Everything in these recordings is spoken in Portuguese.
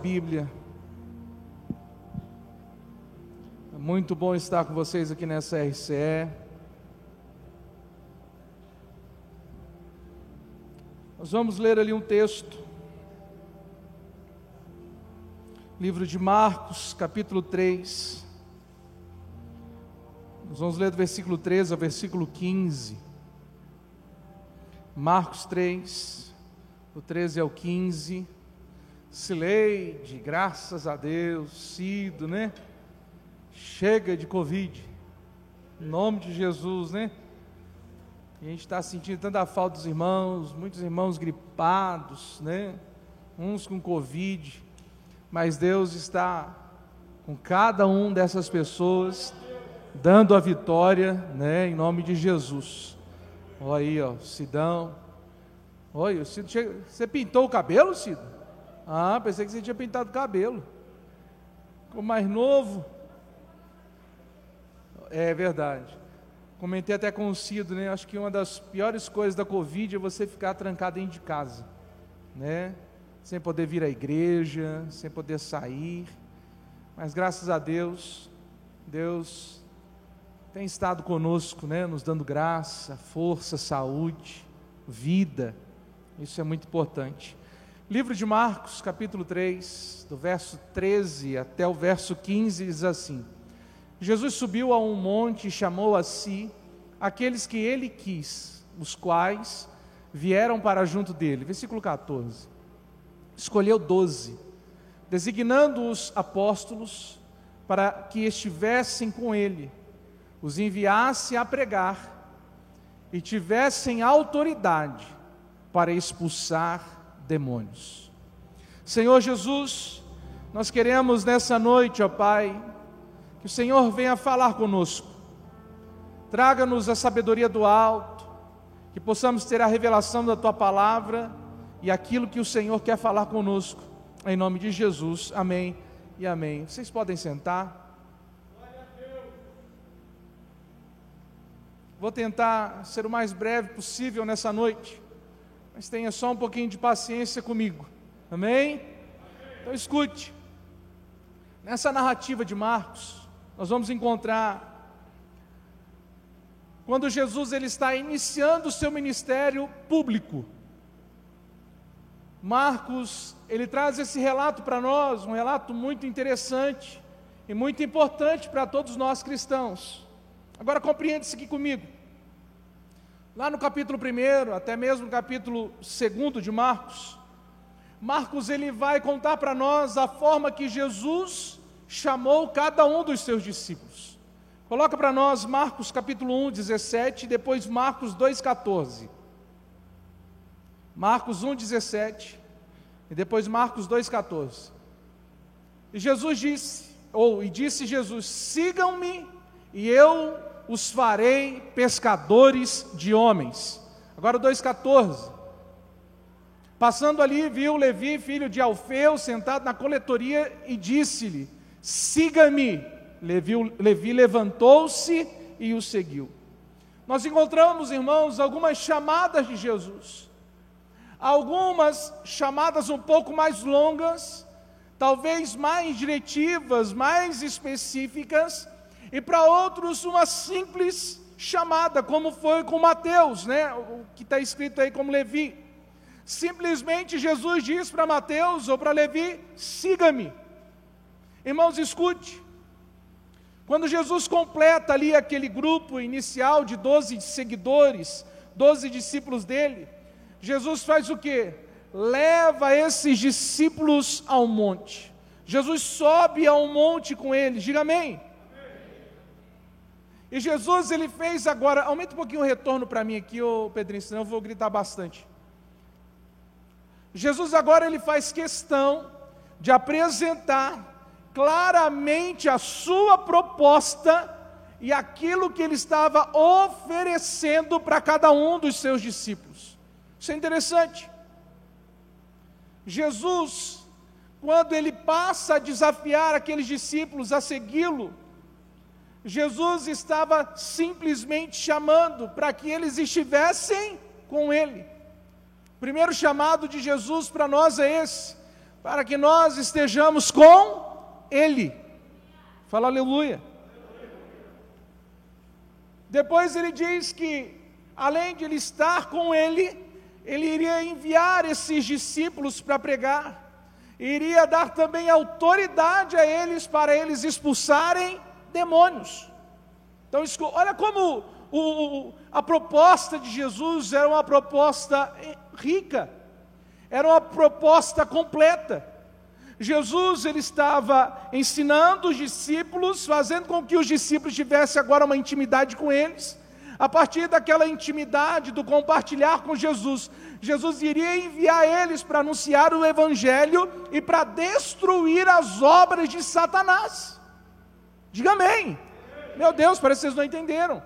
Bíblia. É muito bom estar com vocês aqui nessa RCE. Nós vamos ler ali um texto. Livro de Marcos, capítulo 3. Nós vamos ler do versículo 13 ao versículo 15. Marcos 3, do 13 ao 15. Sileide, graças a Deus, Cido, né? Chega de Covid, em nome de Jesus, né? A gente está sentindo tanta falta dos irmãos, muitos irmãos gripados, né? Uns com Covid, mas Deus está com cada um dessas pessoas, dando a vitória, né? Em nome de Jesus. Olha aí, ó, Sidão. Oi, o Cido chega... você pintou o cabelo, Cido? Ah, pensei que você tinha pintado o cabelo. Ficou mais novo. É verdade. Comentei até com o Cido, né? Acho que uma das piores coisas da Covid é você ficar trancado dentro de casa, né? Sem poder vir à igreja, sem poder sair. Mas graças a Deus, Deus tem estado conosco, né? Nos dando graça, força, saúde, vida. Isso é muito importante. Livro de Marcos, capítulo 3, do verso 13 até o verso 15, diz assim: Jesus subiu a um monte e chamou a si aqueles que ele quis, os quais vieram para junto dele. Versículo 14. Escolheu doze, designando os apóstolos para que estivessem com ele, os enviasse a pregar e tivessem autoridade para expulsar demônios. Senhor Jesus, nós queremos nessa noite, ó Pai, que o Senhor venha falar conosco, traga-nos a sabedoria do alto, que possamos ter a revelação da Tua palavra e aquilo que o Senhor quer falar conosco, em nome de Jesus, amém e amém. Vocês podem sentar. Vou tentar ser o mais breve possível nessa noite mas tenha só um pouquinho de paciência comigo. Amém? Então escute. Nessa narrativa de Marcos, nós vamos encontrar quando Jesus ele está iniciando o seu ministério público. Marcos, ele traz esse relato para nós, um relato muito interessante e muito importante para todos nós cristãos. Agora compreende isso aqui comigo. Lá no capítulo 1, até mesmo no capítulo 2 de Marcos, Marcos ele vai contar para nós a forma que Jesus chamou cada um dos seus discípulos. Coloca para nós Marcos capítulo 1, 17, e depois Marcos 2, 14. Marcos 1, 17, e depois Marcos 2, 14. E Jesus disse, ou e disse Jesus: sigam-me, e eu os farei pescadores de homens. Agora o 2,14. Passando ali, viu Levi, filho de Alfeu, sentado na coletoria e disse-lhe: Siga-me. Levi, Levi levantou-se e o seguiu. Nós encontramos, irmãos, algumas chamadas de Jesus. Algumas chamadas um pouco mais longas, talvez mais diretivas, mais específicas, e para outros uma simples chamada, como foi com Mateus, né? o que está escrito aí como Levi. Simplesmente Jesus diz para Mateus ou para Levi: siga-me. Irmãos, escute. Quando Jesus completa ali aquele grupo inicial de 12 seguidores, 12 discípulos dele, Jesus faz o que? Leva esses discípulos ao monte. Jesus sobe ao monte com eles, diga amém. E Jesus, ele fez agora, aumenta um pouquinho o retorno para mim aqui, ô Pedrinho, senão eu vou gritar bastante. Jesus agora ele faz questão de apresentar claramente a sua proposta e aquilo que ele estava oferecendo para cada um dos seus discípulos. Isso é interessante. Jesus, quando ele passa a desafiar aqueles discípulos a segui-lo, Jesus estava simplesmente chamando para que eles estivessem com Ele. O primeiro chamado de Jesus para nós é esse: para que nós estejamos com Ele. Fala aleluia. Depois ele diz que, além de ele estar com ele, ele iria enviar esses discípulos para pregar, iria dar também autoridade a eles para eles expulsarem demônios. Então, olha como o, o, a proposta de Jesus era uma proposta rica, era uma proposta completa. Jesus ele estava ensinando os discípulos, fazendo com que os discípulos tivessem agora uma intimidade com eles. A partir daquela intimidade, do compartilhar com Jesus, Jesus iria enviar eles para anunciar o Evangelho e para destruir as obras de Satanás. Diga amém. Meu Deus, parece que vocês não entenderam.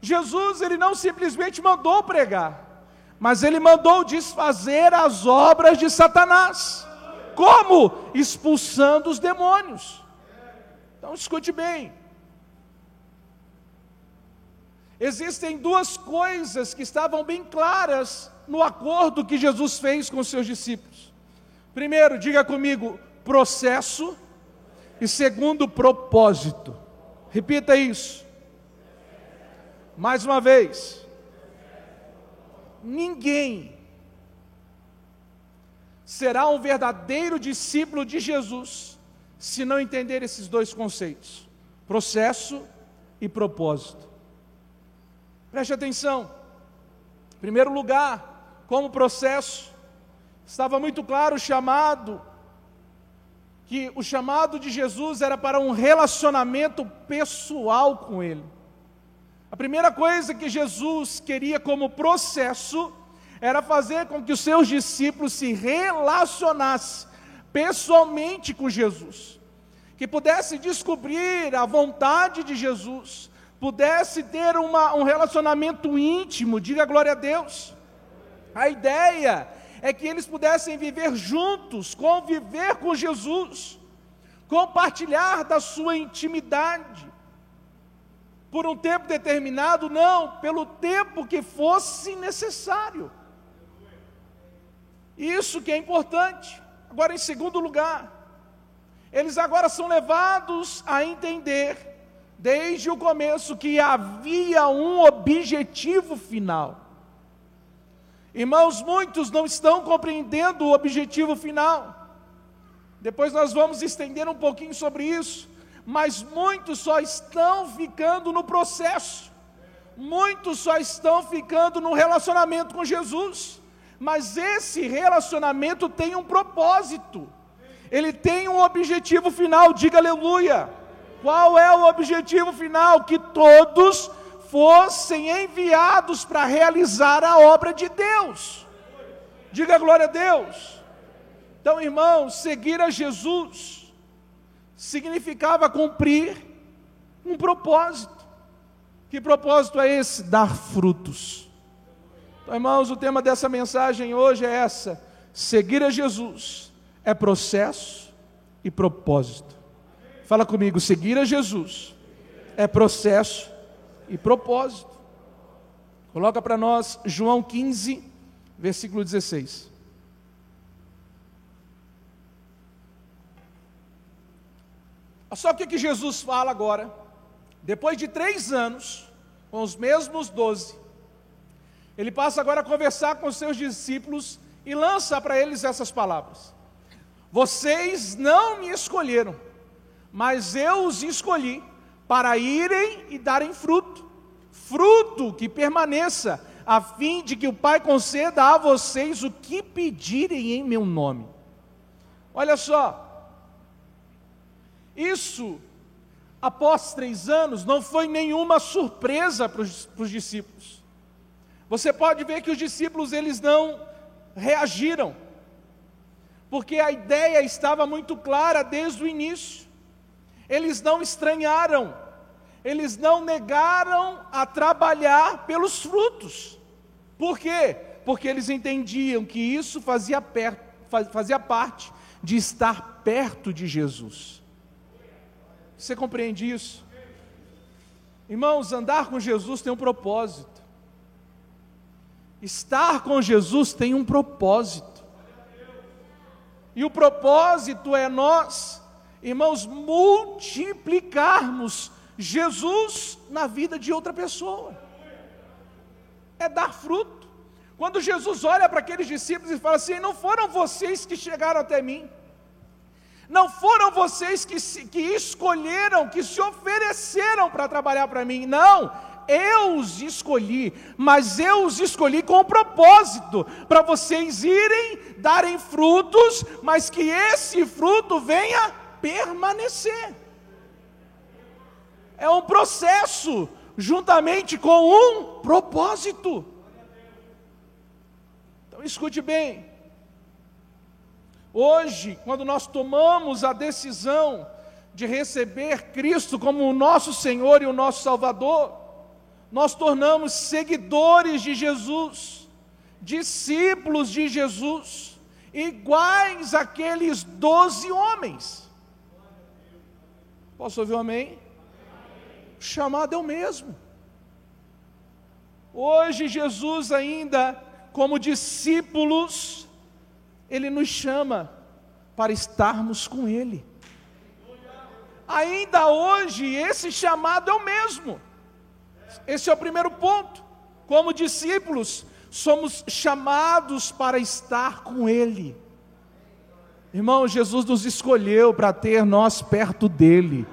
Jesus, ele não simplesmente mandou pregar, mas ele mandou desfazer as obras de Satanás. Como? Expulsando os demônios. Então escute bem. Existem duas coisas que estavam bem claras no acordo que Jesus fez com seus discípulos. Primeiro, diga comigo, processo, e segundo, propósito. Repita isso. Mais uma vez. Ninguém será um verdadeiro discípulo de Jesus se não entender esses dois conceitos: processo e propósito. Preste atenção. Em primeiro lugar, como processo, estava muito claro o chamado que o chamado de Jesus era para um relacionamento pessoal com ele. A primeira coisa que Jesus queria como processo era fazer com que os seus discípulos se relacionassem pessoalmente com Jesus, que pudesse descobrir a vontade de Jesus, pudesse ter uma, um relacionamento íntimo, diga glória a Deus. A ideia é que eles pudessem viver juntos, conviver com Jesus, compartilhar da sua intimidade, por um tempo determinado, não, pelo tempo que fosse necessário. Isso que é importante. Agora, em segundo lugar, eles agora são levados a entender, desde o começo, que havia um objetivo final. Irmãos, muitos não estão compreendendo o objetivo final. Depois nós vamos estender um pouquinho sobre isso, mas muitos só estão ficando no processo. Muitos só estão ficando no relacionamento com Jesus. Mas esse relacionamento tem um propósito, ele tem um objetivo final, diga aleluia. Qual é o objetivo final? Que todos fossem enviados para realizar a obra de Deus. Diga glória a Deus. Então, irmãos, seguir a Jesus significava cumprir um propósito. Que propósito é esse? Dar frutos. Então, irmãos, o tema dessa mensagem hoje é essa: seguir a Jesus é processo e propósito. Fala comigo, seguir a Jesus é processo e propósito. Coloca para nós João 15, versículo 16. Olha só o que, que Jesus fala agora. Depois de três anos, com os mesmos doze, ele passa agora a conversar com os seus discípulos e lança para eles essas palavras: Vocês não me escolheram, mas eu os escolhi para irem e darem fruto, fruto que permaneça, a fim de que o Pai conceda a vocês o que pedirem em meu nome. Olha só, isso, após três anos, não foi nenhuma surpresa para os discípulos. Você pode ver que os discípulos eles não reagiram, porque a ideia estava muito clara desde o início. Eles não estranharam, eles não negaram a trabalhar pelos frutos. Por quê? Porque eles entendiam que isso fazia, per, fazia parte de estar perto de Jesus. Você compreende isso? Irmãos, andar com Jesus tem um propósito. Estar com Jesus tem um propósito. E o propósito é nós, irmãos, multiplicarmos Jesus na vida de outra pessoa. É dar fruto. Quando Jesus olha para aqueles discípulos e fala assim: Não foram vocês que chegaram até mim, não foram vocês que, que escolheram, que se ofereceram para trabalhar para mim, não, eu os escolhi, mas eu os escolhi com o propósito, para vocês irem, darem frutos, mas que esse fruto venha permanecer. É um processo, juntamente com um propósito. Então escute bem. Hoje, quando nós tomamos a decisão de receber Cristo como o nosso Senhor e o nosso Salvador, nós tornamos seguidores de Jesus, discípulos de Jesus, iguais àqueles doze homens. Posso ouvir um amém? O chamado é o mesmo. Hoje, Jesus, ainda como discípulos, Ele nos chama para estarmos com Ele. Ainda hoje, esse chamado é o mesmo. Esse é o primeiro ponto. Como discípulos, somos chamados para estar com Ele. Irmão, Jesus nos escolheu para ter nós perto dEle.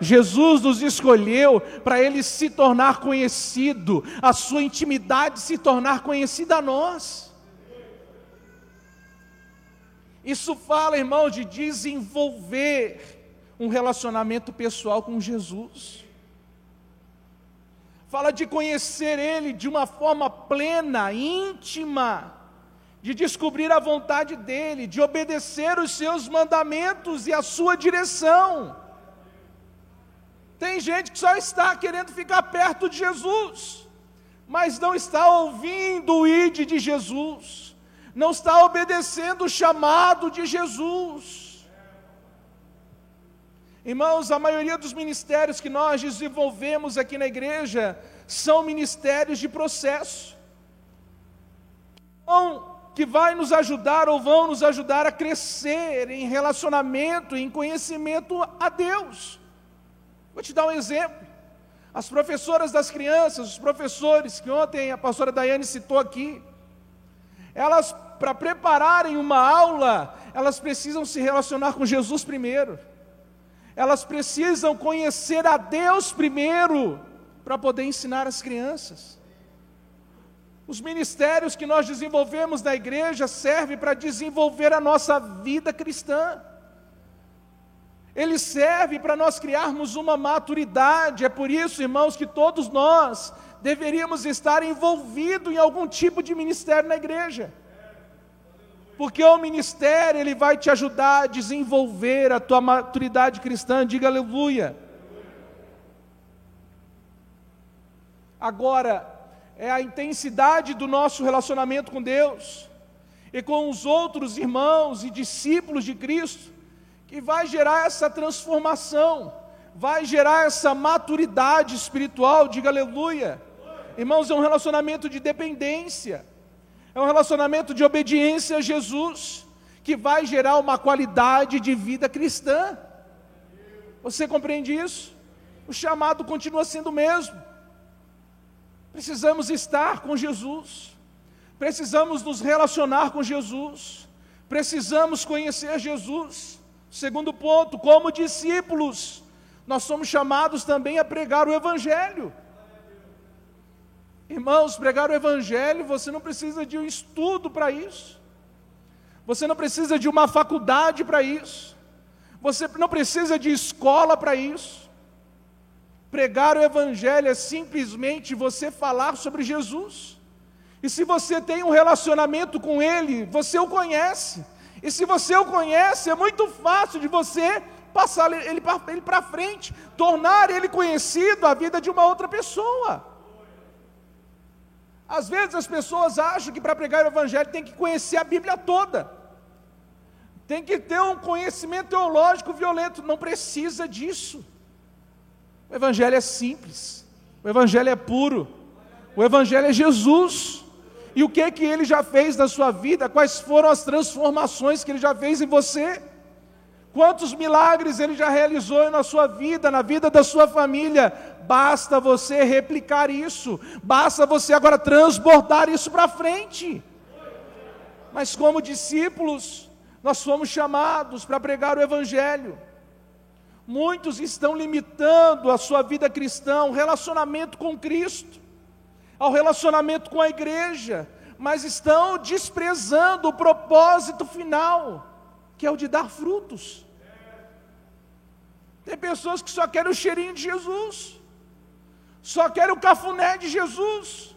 Jesus nos escolheu para Ele se tornar conhecido, a Sua intimidade se tornar conhecida a nós. Isso fala, irmão, de desenvolver um relacionamento pessoal com Jesus fala de conhecer Ele de uma forma plena, íntima, de descobrir a vontade dEle, de obedecer os seus mandamentos e a sua direção. Tem gente que só está querendo ficar perto de Jesus, mas não está ouvindo o ide de Jesus, não está obedecendo o chamado de Jesus. Irmãos, a maioria dos ministérios que nós desenvolvemos aqui na igreja são ministérios de processo. Que vai nos ajudar ou vão nos ajudar a crescer em relacionamento, em conhecimento a Deus. Vou te dar um exemplo. As professoras das crianças, os professores, que ontem a pastora Daiane citou aqui, elas, para prepararem uma aula, elas precisam se relacionar com Jesus primeiro elas precisam conhecer a Deus primeiro para poder ensinar as crianças. Os ministérios que nós desenvolvemos na igreja servem para desenvolver a nossa vida cristã. Ele serve para nós criarmos uma maturidade. É por isso, irmãos, que todos nós deveríamos estar envolvidos em algum tipo de ministério na igreja porque o ministério ele vai te ajudar a desenvolver a tua maturidade cristã, diga aleluia. Agora, é a intensidade do nosso relacionamento com Deus e com os outros irmãos e discípulos de Cristo que vai gerar essa transformação, vai gerar essa maturidade espiritual, diga aleluia. Irmãos, é um relacionamento de dependência. É um relacionamento de obediência a Jesus, que vai gerar uma qualidade de vida cristã. Você compreende isso? O chamado continua sendo o mesmo. Precisamos estar com Jesus, precisamos nos relacionar com Jesus, precisamos conhecer Jesus. Segundo ponto, como discípulos, nós somos chamados também a pregar o Evangelho. Irmãos, pregar o Evangelho, você não precisa de um estudo para isso, você não precisa de uma faculdade para isso, você não precisa de escola para isso. Pregar o Evangelho é simplesmente você falar sobre Jesus. E se você tem um relacionamento com Ele, você o conhece. E se você o conhece, é muito fácil de você passar ele para frente, tornar ele conhecido a vida de uma outra pessoa. Às vezes as pessoas acham que para pregar o Evangelho tem que conhecer a Bíblia toda, tem que ter um conhecimento teológico violento, não precisa disso. O Evangelho é simples, o Evangelho é puro, o Evangelho é Jesus. E o que que ele já fez na sua vida? Quais foram as transformações que ele já fez em você? Quantos milagres ele já realizou na sua vida, na vida da sua família? Basta você replicar isso, basta você agora transbordar isso para frente. Mas como discípulos, nós fomos chamados para pregar o Evangelho. Muitos estão limitando a sua vida cristã, o relacionamento com Cristo, ao relacionamento com a igreja, mas estão desprezando o propósito final, que é o de dar frutos. Tem pessoas que só querem o cheirinho de Jesus, só querem o cafuné de Jesus.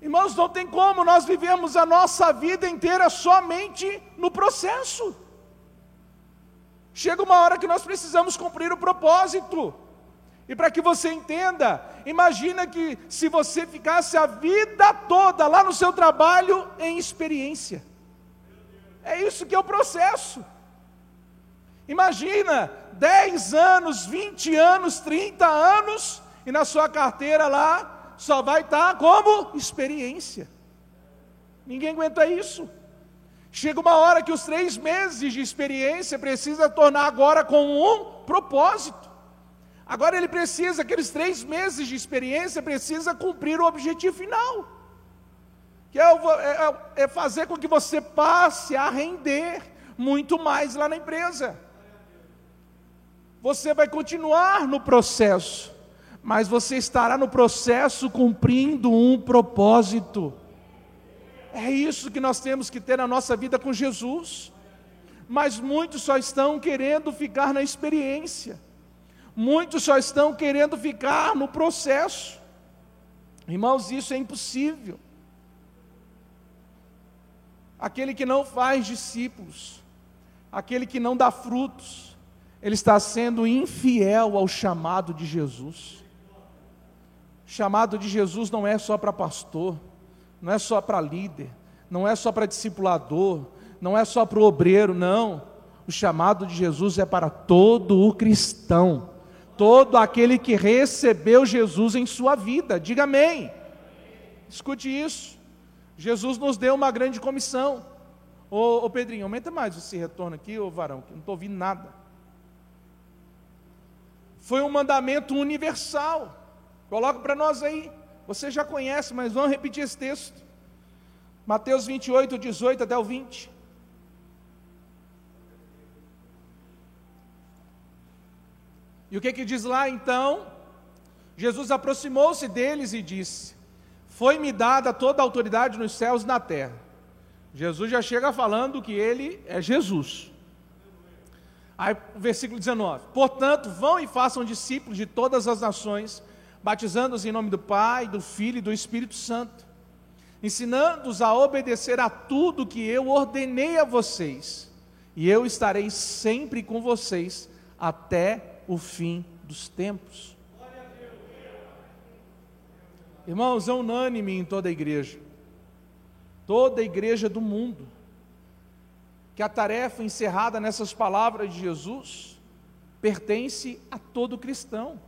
Irmãos, não tem como nós vivemos a nossa vida inteira somente no processo. Chega uma hora que nós precisamos cumprir o propósito. E para que você entenda, imagina que se você ficasse a vida toda lá no seu trabalho em experiência. É isso que é o processo. Imagina 10 anos, 20 anos, 30 anos, e na sua carteira lá só vai estar como experiência. Ninguém aguenta isso. Chega uma hora que os três meses de experiência precisa tornar agora com um propósito. Agora ele precisa, aqueles três meses de experiência, precisa cumprir o objetivo final. Que é, é, é fazer com que você passe a render muito mais lá na empresa. Você vai continuar no processo mas você estará no processo cumprindo um propósito. É isso que nós temos que ter na nossa vida com Jesus. Mas muitos só estão querendo ficar na experiência, muitos só estão querendo ficar no processo. Irmãos, isso é impossível. Aquele que não faz discípulos, aquele que não dá frutos, ele está sendo infiel ao chamado de Jesus. Chamado de Jesus não é só para pastor, não é só para líder, não é só para discipulador, não é só para o obreiro, não. O chamado de Jesus é para todo o cristão, todo aquele que recebeu Jesus em sua vida. Diga amém. Escute isso. Jesus nos deu uma grande comissão. Ô, ô Pedrinho, aumenta mais esse retorno aqui, ô varão, que não estou ouvindo nada. Foi um mandamento universal. Coloca para nós aí. Você já conhece, mas vamos repetir esse texto. Mateus 28, 18 até o 20. E o que que diz lá então? Jesus aproximou-se deles e disse: Foi-me dada toda a autoridade nos céus e na terra. Jesus já chega falando que ele é Jesus. Aí, versículo 19: Portanto, vão e façam discípulos de todas as nações, batizando-os em nome do Pai, do Filho e do Espírito Santo, ensinando-os a obedecer a tudo que eu ordenei a vocês, e eu estarei sempre com vocês até o fim dos tempos. Irmãos, é unânime em toda a igreja, toda a igreja do mundo, que a tarefa encerrada nessas palavras de Jesus pertence a todo cristão.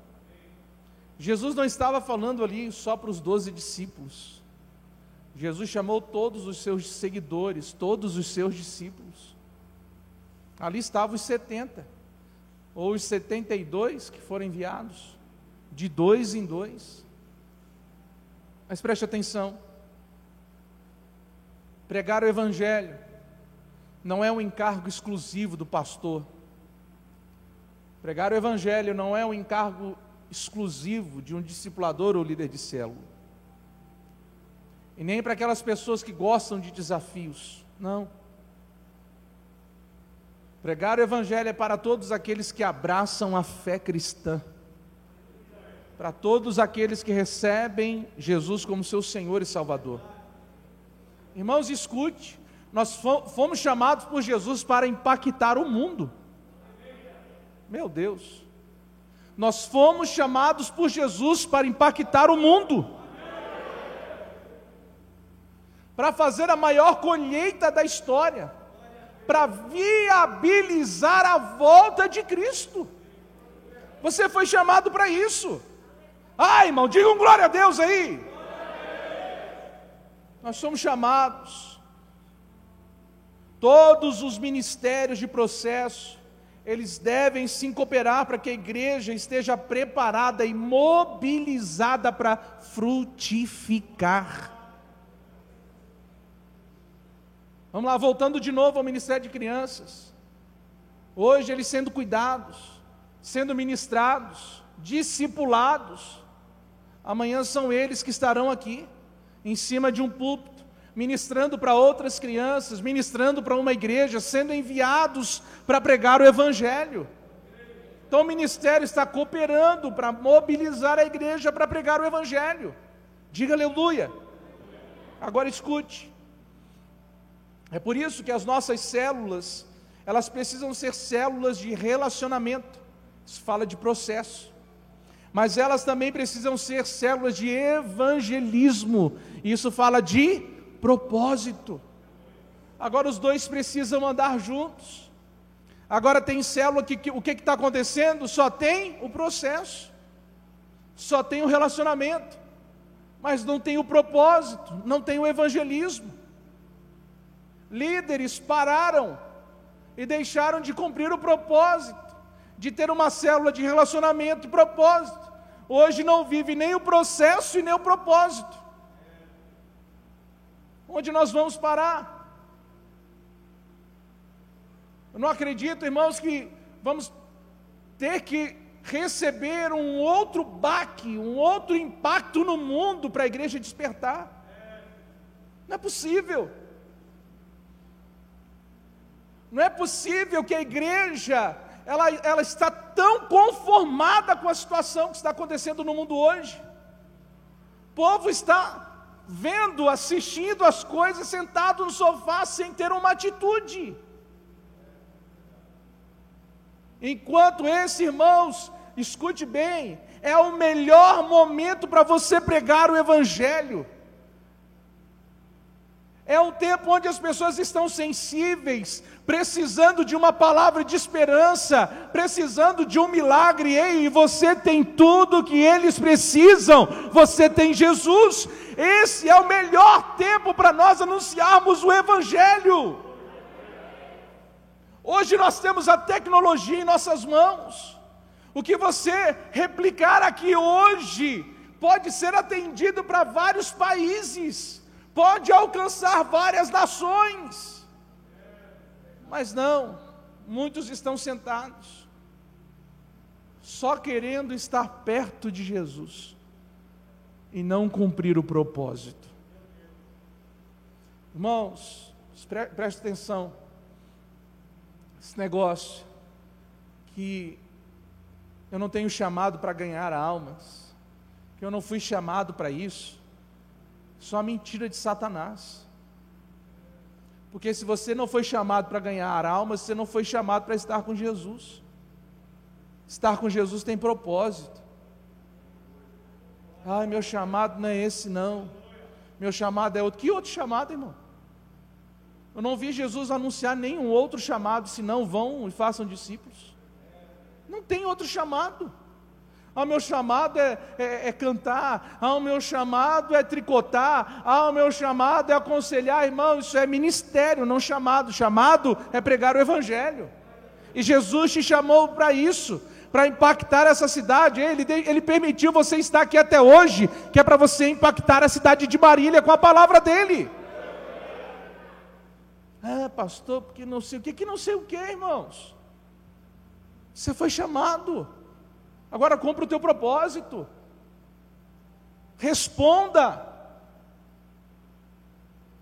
Jesus não estava falando ali só para os doze discípulos. Jesus chamou todos os seus seguidores, todos os seus discípulos. Ali estavam os 70, ou os 72 que foram enviados, de dois em dois. Mas preste atenção: pregar o Evangelho não é um encargo exclusivo do pastor. Pregar o Evangelho não é um encargo exclusivo de um discipulador ou líder de célula. E nem para aquelas pessoas que gostam de desafios. Não. Pregar o Evangelho é para todos aqueles que abraçam a fé cristã. Para todos aqueles que recebem Jesus como seu Senhor e Salvador. Irmãos, escute. Nós fomos chamados por Jesus para impactar o mundo. Meu Deus. Nós fomos chamados por Jesus para impactar o mundo, para fazer a maior colheita da história, para viabilizar a volta de Cristo. Você foi chamado para isso. Ai, irmão, diga um glória a Deus aí. Nós somos chamados. Todos os ministérios de processo, eles devem sim cooperar para que a igreja esteja preparada e mobilizada para frutificar. Vamos lá, voltando de novo ao Ministério de Crianças. Hoje eles sendo cuidados, sendo ministrados, discipulados. Amanhã são eles que estarão aqui, em cima de um púlpito, ministrando para outras crianças, ministrando para uma igreja, sendo enviados para pregar o Evangelho. Então o ministério está cooperando para mobilizar a igreja para pregar o Evangelho. Diga aleluia. Agora escute. É por isso que as nossas células, elas precisam ser células de relacionamento. Isso fala de processo. Mas elas também precisam ser células de evangelismo. Isso fala de propósito. Agora os dois precisam andar juntos. Agora tem célula que, que o que está acontecendo? Só tem o processo, só tem o relacionamento, mas não tem o propósito, não tem o evangelismo líderes pararam e deixaram de cumprir o propósito, de ter uma célula de relacionamento e propósito. Hoje não vive nem o processo e nem o propósito. Onde nós vamos parar? Eu não acredito, irmãos, que vamos ter que receber um outro baque, um outro impacto no mundo para a igreja despertar. Não é possível. Não é possível que a igreja ela, ela está tão conformada com a situação que está acontecendo no mundo hoje. O povo está vendo, assistindo as coisas, sentado no sofá sem ter uma atitude. Enquanto esse, irmãos, escute bem, é o melhor momento para você pregar o Evangelho. É um tempo onde as pessoas estão sensíveis, precisando de uma palavra de esperança, precisando de um milagre. Ei, você tem tudo que eles precisam. Você tem Jesus. Esse é o melhor tempo para nós anunciarmos o Evangelho. Hoje nós temos a tecnologia em nossas mãos. O que você replicar aqui hoje pode ser atendido para vários países pode alcançar várias nações. Mas não, muitos estão sentados, só querendo estar perto de Jesus e não cumprir o propósito. Irmãos, pre preste atenção, esse negócio que eu não tenho chamado para ganhar almas, que eu não fui chamado para isso, só a mentira de Satanás. Porque se você não foi chamado para ganhar almas, você não foi chamado para estar com Jesus. Estar com Jesus tem propósito. Ai, meu chamado não é esse, não. Meu chamado é outro. Que outro chamado, irmão? Eu não vi Jesus anunciar nenhum outro chamado, senão vão e façam discípulos. Não tem outro chamado. Ah, o meu chamado é, é, é, cantar, ah, o meu chamado é tricotar, ah, o meu chamado é aconselhar, irmão, isso é ministério, não chamado. Chamado é pregar o Evangelho. E Jesus te chamou para isso, para impactar essa cidade. Ele, ele permitiu você estar aqui até hoje, que é para você impactar a cidade de Marília com a palavra dele. Ah, pastor, porque não sei o que, que não sei o que, irmãos. Você foi chamado. Agora cumpra o teu propósito. Responda.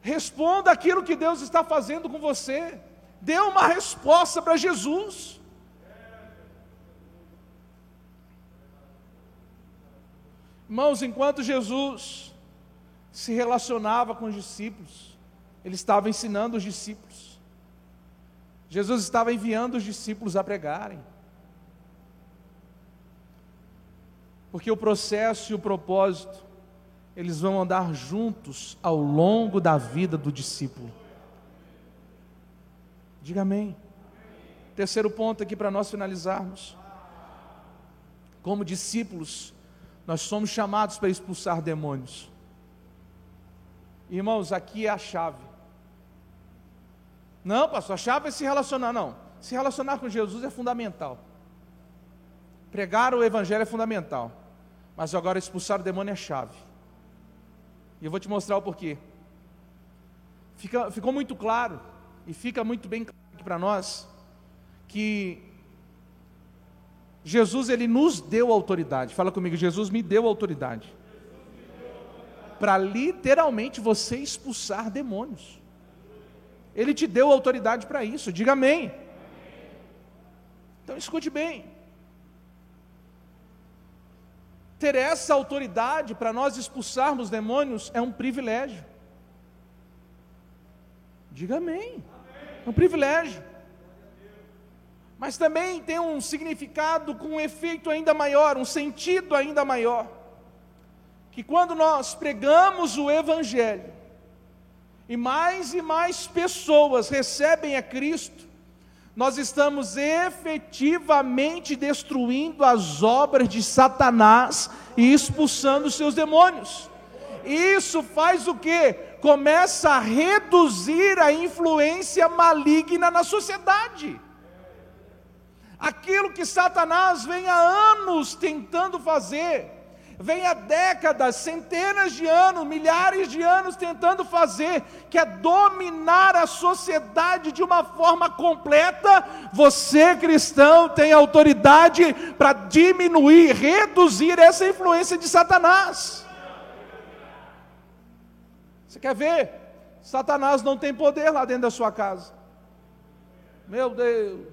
Responda aquilo que Deus está fazendo com você. Dê uma resposta para Jesus. Irmãos, enquanto Jesus se relacionava com os discípulos, ele estava ensinando os discípulos. Jesus estava enviando os discípulos a pregarem. Porque o processo e o propósito, eles vão andar juntos ao longo da vida do discípulo. Diga amém. Terceiro ponto aqui para nós finalizarmos. Como discípulos, nós somos chamados para expulsar demônios. Irmãos, aqui é a chave. Não, pastor, a chave é se relacionar. Não. Se relacionar com Jesus é fundamental. Pregar o Evangelho é fundamental. Mas agora expulsar o demônio é chave. E eu vou te mostrar o porquê. Fica, ficou muito claro, e fica muito bem claro aqui para nós, que Jesus ele nos deu autoridade. Fala comigo, Jesus me deu autoridade. Para literalmente você expulsar demônios. Ele te deu autoridade para isso. Diga amém. Então escute bem. Ter essa autoridade para nós expulsarmos demônios é um privilégio. Diga amém. É um privilégio. Mas também tem um significado com um efeito ainda maior, um sentido ainda maior. Que quando nós pregamos o Evangelho, e mais e mais pessoas recebem a Cristo, nós estamos efetivamente destruindo as obras de Satanás e expulsando seus demônios. Isso faz o que? Começa a reduzir a influência maligna na sociedade. Aquilo que Satanás vem há anos tentando fazer, vem há décadas, centenas de anos, milhares de anos tentando fazer, que é dominar a sociedade de uma forma completa, você cristão tem autoridade para diminuir, reduzir essa influência de Satanás. Você quer ver? Satanás não tem poder lá dentro da sua casa. Meu Deus.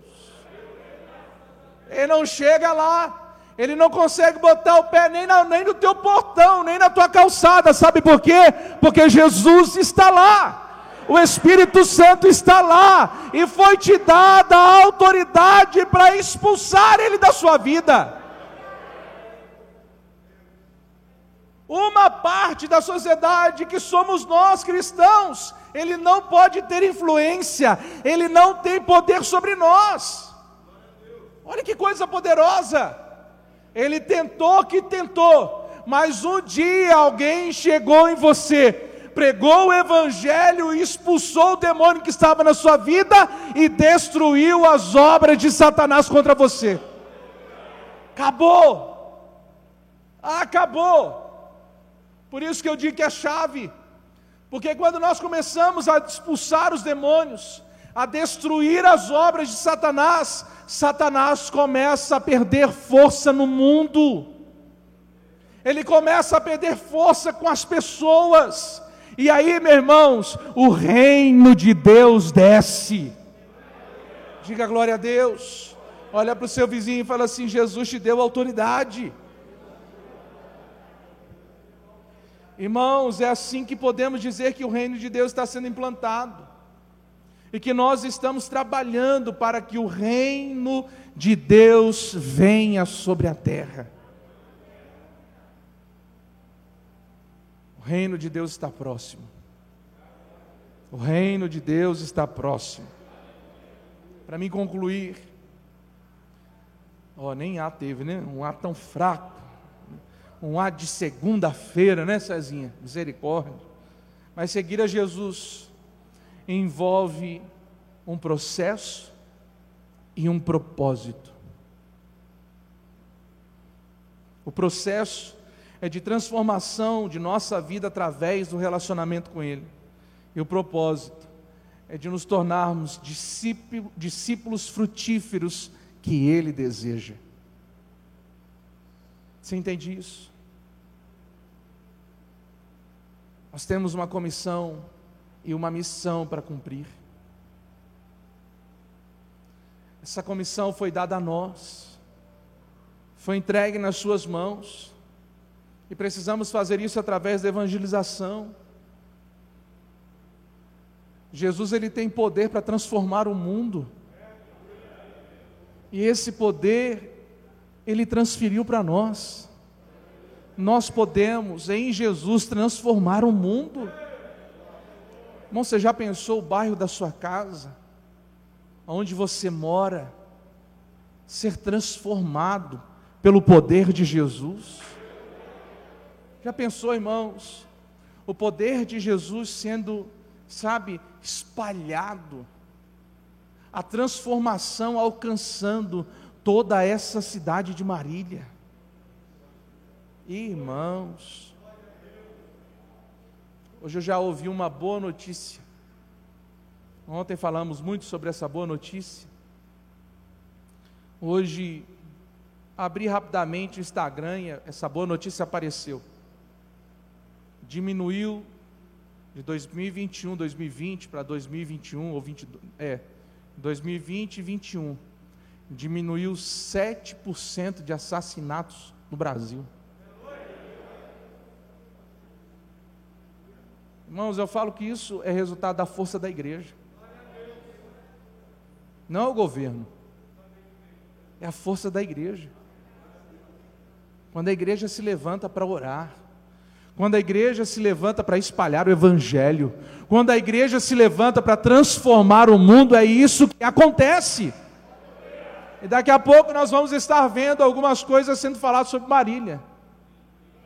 Ele não chega lá ele não consegue botar o pé nem, na, nem no teu portão, nem na tua calçada, sabe por quê? Porque Jesus está lá. O Espírito Santo está lá e foi te dada a autoridade para expulsar ele da sua vida. Uma parte da sociedade que somos nós cristãos, ele não pode ter influência, ele não tem poder sobre nós. Olha que coisa poderosa! Ele tentou que tentou, mas um dia alguém chegou em você, pregou o evangelho e expulsou o demônio que estava na sua vida e destruiu as obras de Satanás contra você. Acabou. Acabou. Por isso que eu digo que é chave. Porque quando nós começamos a expulsar os demônios, a destruir as obras de Satanás, Satanás começa a perder força no mundo, ele começa a perder força com as pessoas, e aí, meus irmãos, o reino de Deus desce. Diga glória a Deus. Olha para o seu vizinho e fala assim: Jesus te deu autoridade. Irmãos, é assim que podemos dizer que o reino de Deus está sendo implantado e que nós estamos trabalhando para que o reino de Deus venha sobre a terra. O reino de Deus está próximo. O reino de Deus está próximo. Para mim concluir, ó, nem A teve, né? Um A tão fraco. Um A de segunda-feira, né, Cezinha? Misericórdia. Mas seguir a Jesus envolve um processo e um propósito. O processo é de transformação de nossa vida através do relacionamento com Ele. E o propósito é de nos tornarmos discípulos frutíferos que Ele deseja. Você entende isso? Nós temos uma comissão e uma missão para cumprir. Essa comissão foi dada a nós, foi entregue nas Suas mãos, e precisamos fazer isso através da evangelização. Jesus ele tem poder para transformar o mundo. E esse poder ele transferiu para nós. Nós podemos em Jesus transformar o mundo. Irmão, você já pensou o bairro da sua casa, onde você mora, ser transformado pelo poder de Jesus? Já pensou, irmãos, o poder de Jesus sendo, sabe, espalhado, a transformação alcançando toda essa cidade de Marília. Irmãos, hoje eu já ouvi uma boa notícia. Ontem falamos muito sobre essa boa notícia. Hoje, abri rapidamente o Instagram e essa boa notícia apareceu. Diminuiu de 2021, 2020 para 2021 ou 22, é, 2020 e 21. Diminuiu 7% de assassinatos no Brasil. Irmãos, eu falo que isso é resultado da força da igreja. Não é o governo. É a força da igreja. Quando a igreja se levanta para orar, quando a igreja se levanta para espalhar o evangelho, quando a igreja se levanta para transformar o mundo, é isso que acontece. E daqui a pouco nós vamos estar vendo algumas coisas sendo faladas sobre Marília.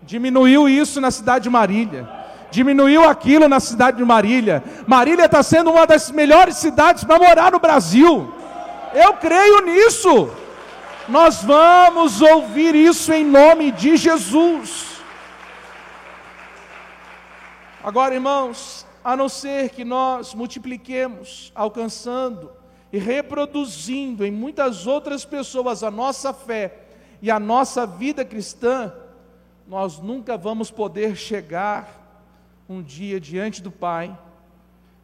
Diminuiu isso na cidade de Marília. Diminuiu aquilo na cidade de Marília. Marília está sendo uma das melhores cidades para morar no Brasil. Eu creio nisso. Nós vamos ouvir isso em nome de Jesus. Agora, irmãos, a não ser que nós multipliquemos, alcançando e reproduzindo em muitas outras pessoas a nossa fé e a nossa vida cristã, nós nunca vamos poder chegar um dia diante do Pai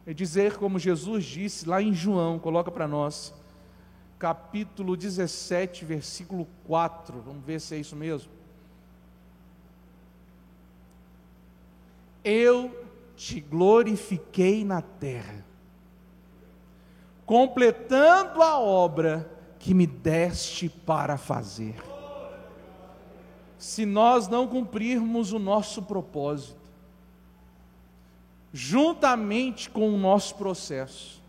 e dizer como Jesus disse lá em João, coloca para nós, capítulo 17, versículo 4. Vamos ver se é isso mesmo. Eu te glorifiquei na terra, completando a obra que me deste para fazer. Se nós não cumprirmos o nosso propósito, juntamente com o nosso processo,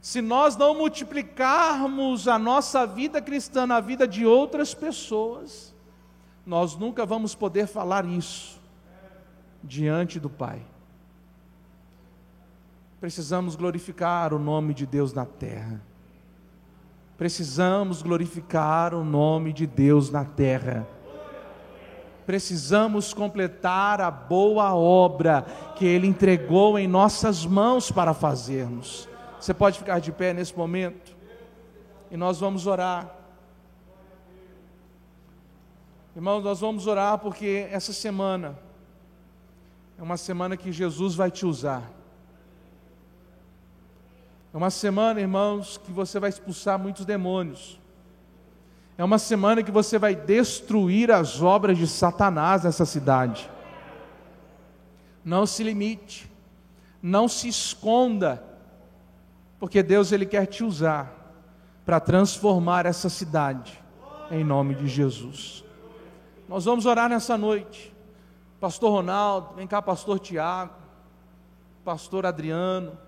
se nós não multiplicarmos a nossa vida cristã na vida de outras pessoas, nós nunca vamos poder falar isso diante do Pai. Precisamos glorificar o nome de Deus na terra. Precisamos glorificar o nome de Deus na terra. Precisamos completar a boa obra que Ele entregou em nossas mãos para fazermos. Você pode ficar de pé nesse momento e nós vamos orar. Irmãos, nós vamos orar porque essa semana é uma semana que Jesus vai te usar. É uma semana, irmãos, que você vai expulsar muitos demônios. É uma semana que você vai destruir as obras de Satanás nessa cidade. Não se limite, não se esconda porque Deus ele quer te usar para transformar essa cidade em nome de Jesus. Nós vamos orar nessa noite. Pastor Ronaldo, vem cá, pastor Tiago, pastor Adriano.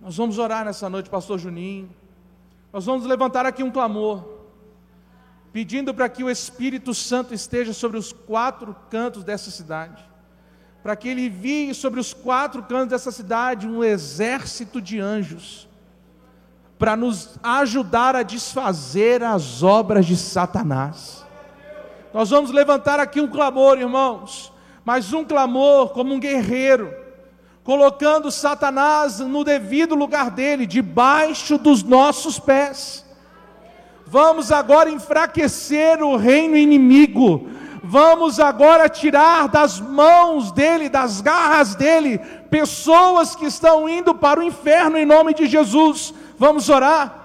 Nós vamos orar nessa noite, pastor Juninho. Nós vamos levantar aqui um clamor, pedindo para que o Espírito Santo esteja sobre os quatro cantos dessa cidade para que ele envie sobre os quatro cantos dessa cidade um exército de anjos, para nos ajudar a desfazer as obras de Satanás. Nós vamos levantar aqui um clamor, irmãos, mas um clamor como um guerreiro, colocando Satanás no devido lugar dele, debaixo dos nossos pés. Vamos agora enfraquecer o reino inimigo, vamos agora tirar das mãos dele, das garras dele, pessoas que estão indo para o inferno em nome de Jesus. Vamos orar.